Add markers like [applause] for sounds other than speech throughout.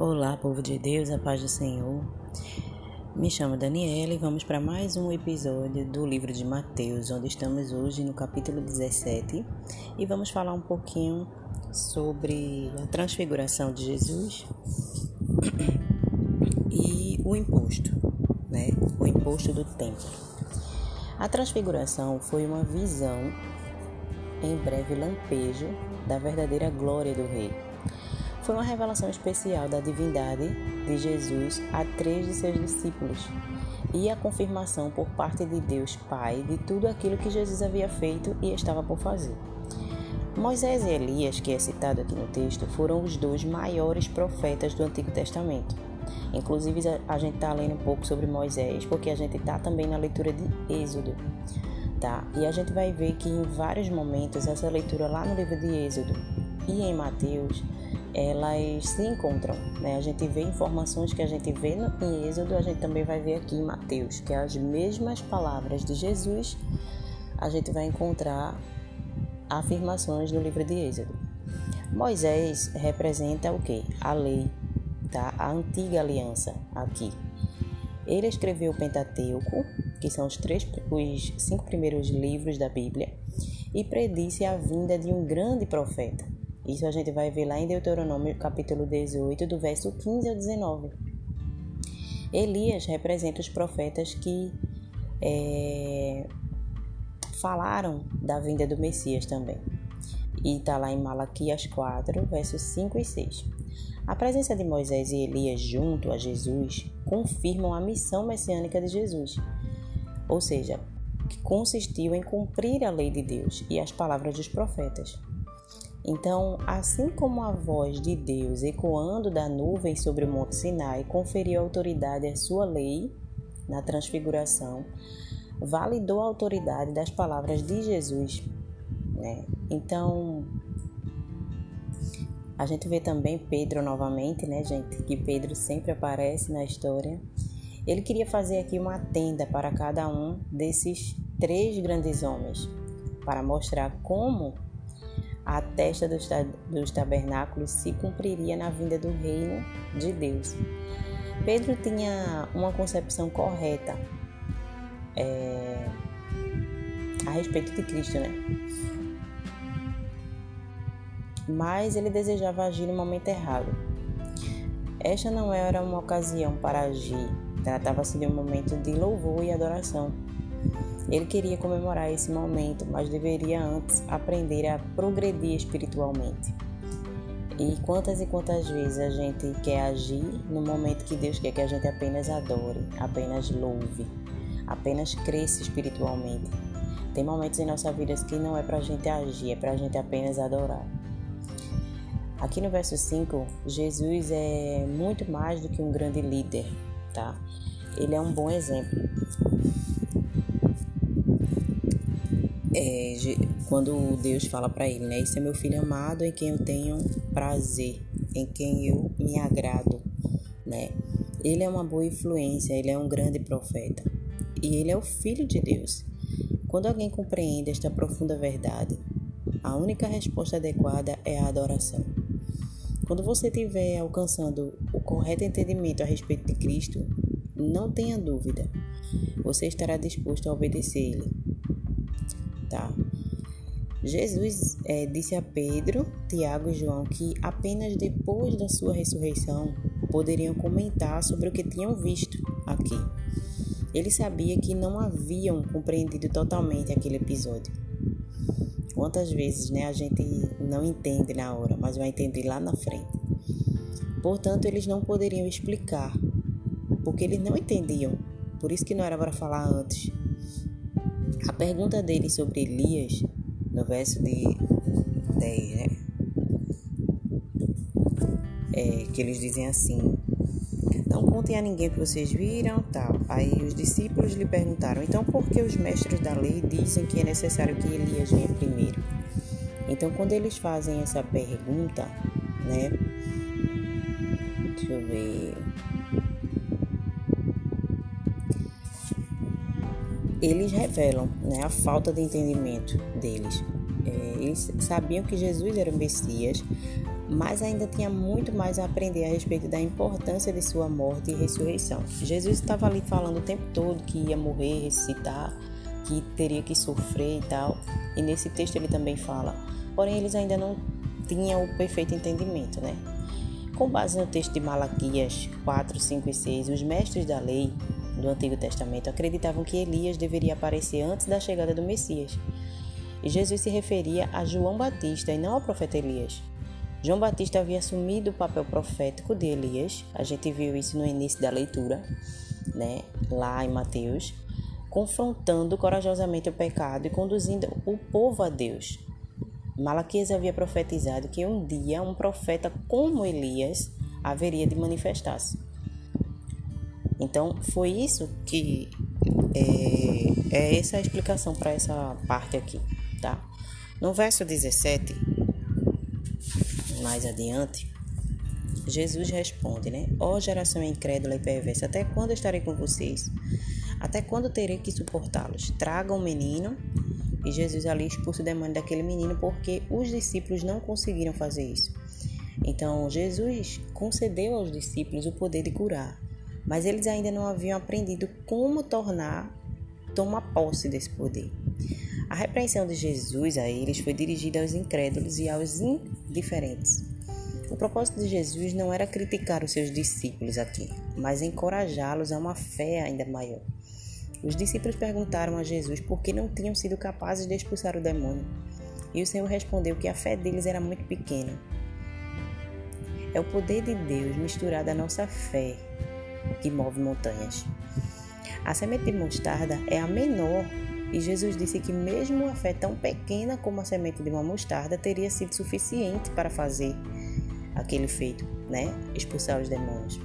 Olá, povo de Deus, a paz do Senhor. Me chamo Daniela e vamos para mais um episódio do livro de Mateus, onde estamos hoje no capítulo 17 e vamos falar um pouquinho sobre a transfiguração de Jesus [coughs] e o imposto, né? O imposto do templo. A transfiguração foi uma visão em breve lampejo da verdadeira glória do rei foi uma revelação especial da divindade de Jesus a três de seus discípulos e a confirmação por parte de Deus Pai de tudo aquilo que Jesus havia feito e estava por fazer. Moisés e Elias, que é citado aqui no texto, foram os dois maiores profetas do Antigo Testamento. Inclusive, a gente está lendo um pouco sobre Moisés, porque a gente está também na leitura de Êxodo. Tá? E a gente vai ver que em vários momentos essa leitura lá no livro de Êxodo e em Mateus elas se encontram. Né? A gente vê informações que a gente vê no, em Êxodo, a gente também vai ver aqui em Mateus, que é as mesmas palavras de Jesus, a gente vai encontrar afirmações no livro de Êxodo. Moisés representa o que? A lei, tá? A antiga aliança aqui. Ele escreveu o Pentateuco, que são os, três, os cinco primeiros livros da Bíblia, e predisse a vinda de um grande profeta, isso a gente vai ver lá em Deuteronômio, capítulo 18, do verso 15 ao 19. Elias representa os profetas que é, falaram da vinda do Messias também. E está lá em Malaquias 4, versos 5 e 6. A presença de Moisés e Elias junto a Jesus confirmam a missão messiânica de Jesus, ou seja, que consistiu em cumprir a lei de Deus e as palavras dos profetas. Então, assim como a voz de Deus ecoando da nuvem sobre o Monte Sinai conferiu autoridade à sua lei na transfiguração, validou a autoridade das palavras de Jesus. Né? Então, a gente vê também Pedro novamente, né, gente? Que Pedro sempre aparece na história. Ele queria fazer aqui uma tenda para cada um desses três grandes homens, para mostrar como a testa dos, tabernáculos se cumpriria na vinda do reino de Deus. Pedro tinha uma concepção correta é, a respeito de Cristo, né? Mas ele desejava agir no momento errado. Esta não era uma ocasião para agir, tratava-se de um momento de louvor e adoração ele queria comemorar esse momento, mas deveria antes aprender a progredir espiritualmente. E quantas e quantas vezes a gente quer agir no momento que Deus quer que a gente apenas adore, apenas louve, apenas cresça espiritualmente. Tem momentos em nossa vida que não é para a gente agir, é para a gente apenas adorar. Aqui no verso 5, Jesus é muito mais do que um grande líder, tá? Ele é um bom exemplo é, quando Deus fala para ele, né? Esse é meu filho amado em quem eu tenho prazer, em quem eu me agrado, né? Ele é uma boa influência, ele é um grande profeta e ele é o filho de Deus. Quando alguém compreende esta profunda verdade, a única resposta adequada é a adoração. Quando você estiver alcançando o correto entendimento a respeito de Cristo, não tenha dúvida, você estará disposto a obedecer-lhe Jesus é, disse a Pedro, Tiago e João que apenas depois da sua ressurreição poderiam comentar sobre o que tinham visto aqui. Ele sabia que não haviam compreendido totalmente aquele episódio. Quantas vezes né, a gente não entende na hora, mas vai entender lá na frente. Portanto, eles não poderiam explicar, porque eles não entendiam. Por isso que não era para falar antes. A pergunta dele sobre Elias, no verso de 10, né? É, que eles dizem assim: Não contem a ninguém que vocês viram, tal. Aí os discípulos lhe perguntaram: Então por que os mestres da lei dizem que é necessário que Elias venha primeiro? Então, quando eles fazem essa pergunta, né? Deixa eu ver. Eles revelam né, a falta de entendimento deles. É, eles sabiam que Jesus era o Messias, mas ainda tinha muito mais a aprender a respeito da importância de sua morte e ressurreição. Jesus estava ali falando o tempo todo que ia morrer, ressuscitar, que teria que sofrer e tal. E nesse texto ele também fala. Porém, eles ainda não tinham o perfeito entendimento, né? Com base no texto de Malaquias 4, 5 e 6, os mestres da lei do Antigo Testamento acreditavam que Elias deveria aparecer antes da chegada do Messias. E Jesus se referia a João Batista e não ao profeta Elias. João Batista havia assumido o papel profético de Elias, a gente viu isso no início da leitura, né, lá em Mateus, confrontando corajosamente o pecado e conduzindo o povo a Deus. Malaquias havia profetizado que um dia um profeta como Elias haveria de manifestar-se. Então, foi isso que é, é essa a explicação para essa parte aqui, tá? No verso 17, mais adiante, Jesus responde, né? Ó oh, geração incrédula e perversa, até quando estarei com vocês? Até quando terei que suportá-los? Tragam um menino. E Jesus ali expulsa o demônio daquele menino porque os discípulos não conseguiram fazer isso. Então, Jesus concedeu aos discípulos o poder de curar, mas eles ainda não haviam aprendido como tornar, tomar posse desse poder. A repreensão de Jesus a eles foi dirigida aos incrédulos e aos indiferentes. O propósito de Jesus não era criticar os seus discípulos aqui, mas encorajá-los a uma fé ainda maior. Os discípulos perguntaram a Jesus por que não tinham sido capazes de expulsar o demônio. E o Senhor respondeu que a fé deles era muito pequena. É o poder de Deus misturado à nossa fé que move montanhas. A semente de mostarda é a menor e Jesus disse que mesmo uma fé tão pequena como a semente de uma mostarda teria sido suficiente para fazer aquele feito, né? Expulsar os demônios.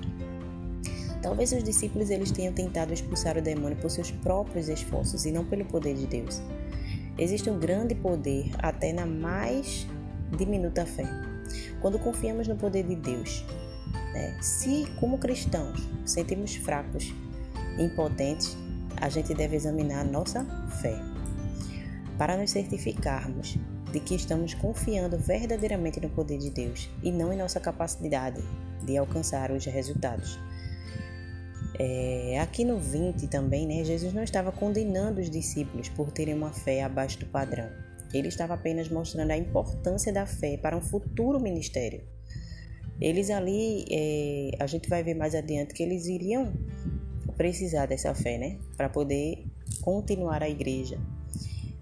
Talvez os discípulos eles tenham tentado expulsar o demônio por seus próprios esforços e não pelo poder de Deus. Existe um grande poder até na mais diminuta fé. Quando confiamos no poder de Deus, né? se como cristãos sentimos fracos, impotentes, a gente deve examinar a nossa fé para nos certificarmos de que estamos confiando verdadeiramente no poder de Deus e não em nossa capacidade de alcançar os resultados. É, aqui no 20 também, né, Jesus não estava condenando os discípulos por terem uma fé abaixo do padrão. Ele estava apenas mostrando a importância da fé para um futuro ministério. Eles ali, é, a gente vai ver mais adiante que eles iriam precisar dessa fé, né? Para poder continuar a igreja.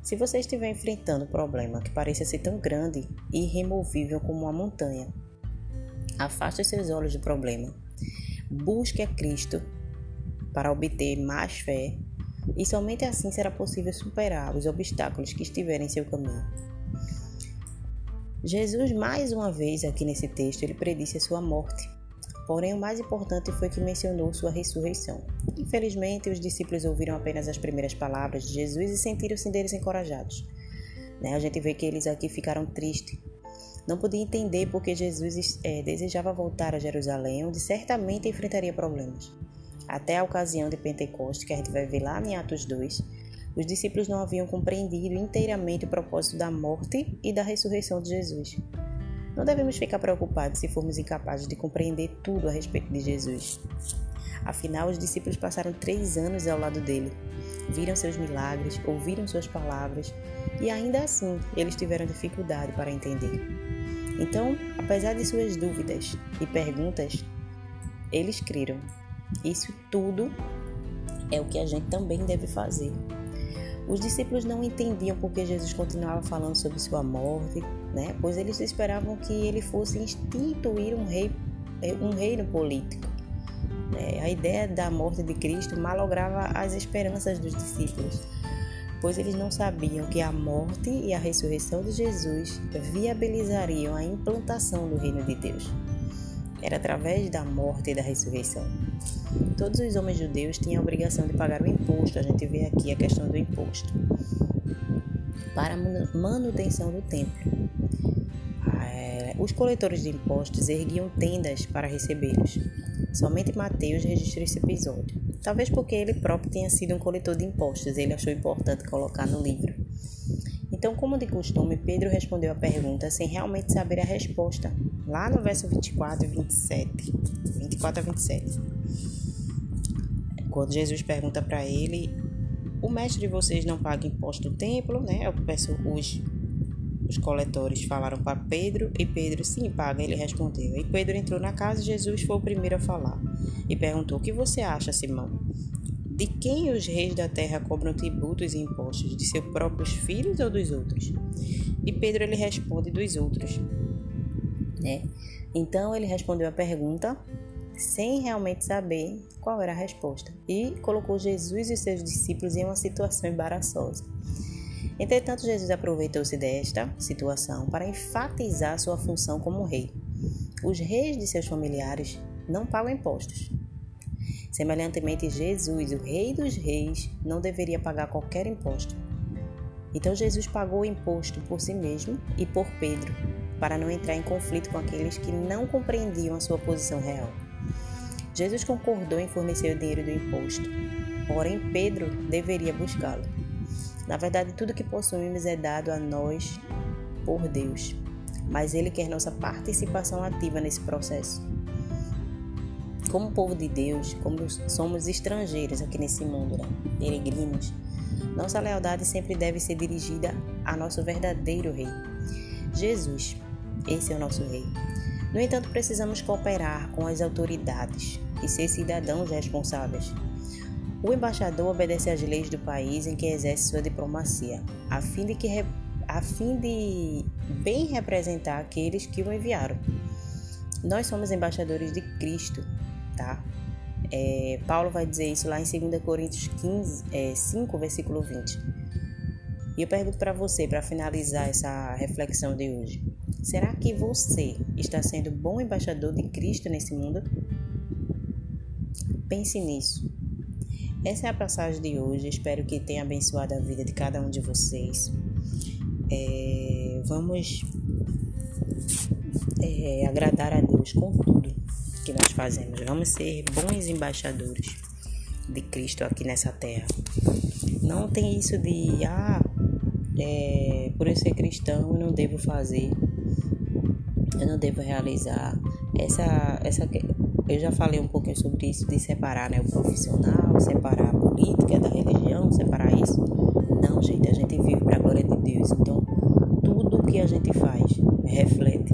Se você estiver enfrentando um problema que pareça ser tão grande e irremovível como uma montanha, afaste seus olhos do problema. Busque a Cristo para obter mais fé e somente assim será possível superar os obstáculos que estiverem em seu caminho. Jesus, mais uma vez aqui nesse texto, ele predisse a sua morte Porém, o mais importante foi que mencionou sua ressurreição. Infelizmente, os discípulos ouviram apenas as primeiras palavras de Jesus e sentiram-se deles encorajados. Né? A gente vê que eles aqui ficaram tristes. Não podia entender porque Jesus é, desejava voltar a Jerusalém, onde certamente enfrentaria problemas. Até a ocasião de Pentecostes, que a gente vai ver lá em Atos 2, os discípulos não haviam compreendido inteiramente o propósito da morte e da ressurreição de Jesus. Não devemos ficar preocupados se formos incapazes de compreender tudo a respeito de Jesus. Afinal, os discípulos passaram três anos ao lado dele, viram seus milagres, ouviram suas palavras e ainda assim eles tiveram dificuldade para entender. Então, apesar de suas dúvidas e perguntas, eles creram. Isso tudo é o que a gente também deve fazer. Os discípulos não entendiam porque Jesus continuava falando sobre sua morte, né? pois eles esperavam que ele fosse instituir um, rei, eh, um reino político. Né? A ideia da morte de Cristo malograva as esperanças dos discípulos, pois eles não sabiam que a morte e a ressurreição de Jesus viabilizariam a implantação do reino de Deus. Era através da morte e da ressurreição. Todos os homens judeus tinham a obrigação de pagar o imposto, a gente vê aqui a questão do imposto, para a manutenção do templo. É, os coletores de impostos erguiam tendas para recebê-los. Somente Mateus registra esse episódio. Talvez porque ele próprio tenha sido um coletor de impostos, ele achou importante colocar no livro. Então, como de costume, Pedro respondeu a pergunta sem realmente saber a resposta. Lá no verso 24 e 27. 24 a 27. Quando Jesus pergunta para ele, o mestre de vocês não paga imposto do templo, né? Eu peço os os coletores falaram para Pedro e Pedro, sim, paga. Ele respondeu. E Pedro entrou na casa e Jesus foi o primeiro a falar. E perguntou: O que você acha, Simão? De quem os reis da terra cobram tributos e impostos? De seus próprios filhos ou dos outros? E Pedro ele responde: Dos outros. Né? Então ele respondeu a pergunta sem realmente saber qual era a resposta e colocou Jesus e seus discípulos em uma situação embaraçosa. Entretanto, Jesus aproveitou-se desta situação para enfatizar sua função como rei. Os reis de seus familiares não pagam impostos. Semelhantemente, Jesus, o Rei dos Reis, não deveria pagar qualquer imposto. Então, Jesus pagou o imposto por si mesmo e por Pedro, para não entrar em conflito com aqueles que não compreendiam a sua posição real. Jesus concordou em fornecer o dinheiro do imposto, porém Pedro deveria buscá-lo. Na verdade, tudo que possuímos é dado a nós por Deus, mas Ele quer nossa participação ativa nesse processo. Como povo de Deus, como somos estrangeiros aqui nesse mundo, né? peregrinos, nossa lealdade sempre deve ser dirigida a nosso verdadeiro Rei, Jesus. Esse é o nosso Rei. No entanto, precisamos cooperar com as autoridades e ser cidadãos responsáveis. O embaixador obedece às leis do país em que exerce sua diplomacia, a fim de, que, a fim de bem representar aqueles que o enviaram. Nós somos embaixadores de Cristo, tá? É, Paulo vai dizer isso lá em 2 Coríntios 15, é, 5, versículo 20. E eu pergunto para você, para finalizar essa reflexão de hoje: será que você está sendo bom embaixador de Cristo nesse mundo? Pense nisso. Essa é a passagem de hoje. Espero que tenha abençoado a vida de cada um de vocês. É, vamos é, agradar a Deus com tudo fazemos. Vamos ser bons embaixadores de Cristo aqui nessa terra. Não tem isso de, ah, é, por eu ser cristão eu não devo fazer, eu não devo realizar. Essa, essa, eu já falei um pouquinho sobre isso, de separar né, o profissional, separar a política da religião, separar isso. Não, gente, a gente vive para a glória de Deus. Então, tudo o que a gente faz reflete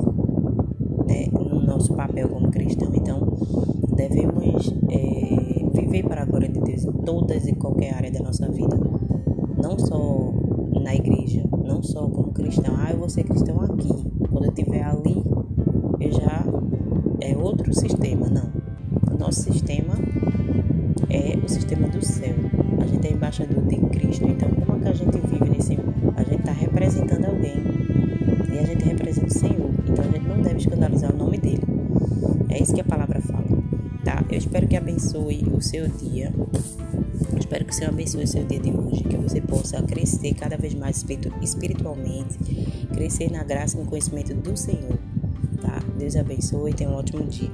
né, no nosso papel devemos é, viver para a glória de Deus em todas e qualquer área da nossa vida. Não só na igreja, não só como cristão. Ah, eu vou ser cristão aqui. Quando eu estiver ali, eu já é outro sistema, não. O nosso sistema é o sistema do céu. A gente é embaixador de Cristo. Então, como é que a gente vive nesse mundo? A gente está representando alguém e a gente representa o Senhor. Então, a gente não deve escandalizar o nome dele. É isso que a palavra espero que abençoe o seu dia. Eu espero que o Senhor abençoe o seu dia de hoje, que você possa crescer cada vez mais espiritualmente, crescer na graça e no conhecimento do Senhor. Deus abençoe e tenha um ótimo dia.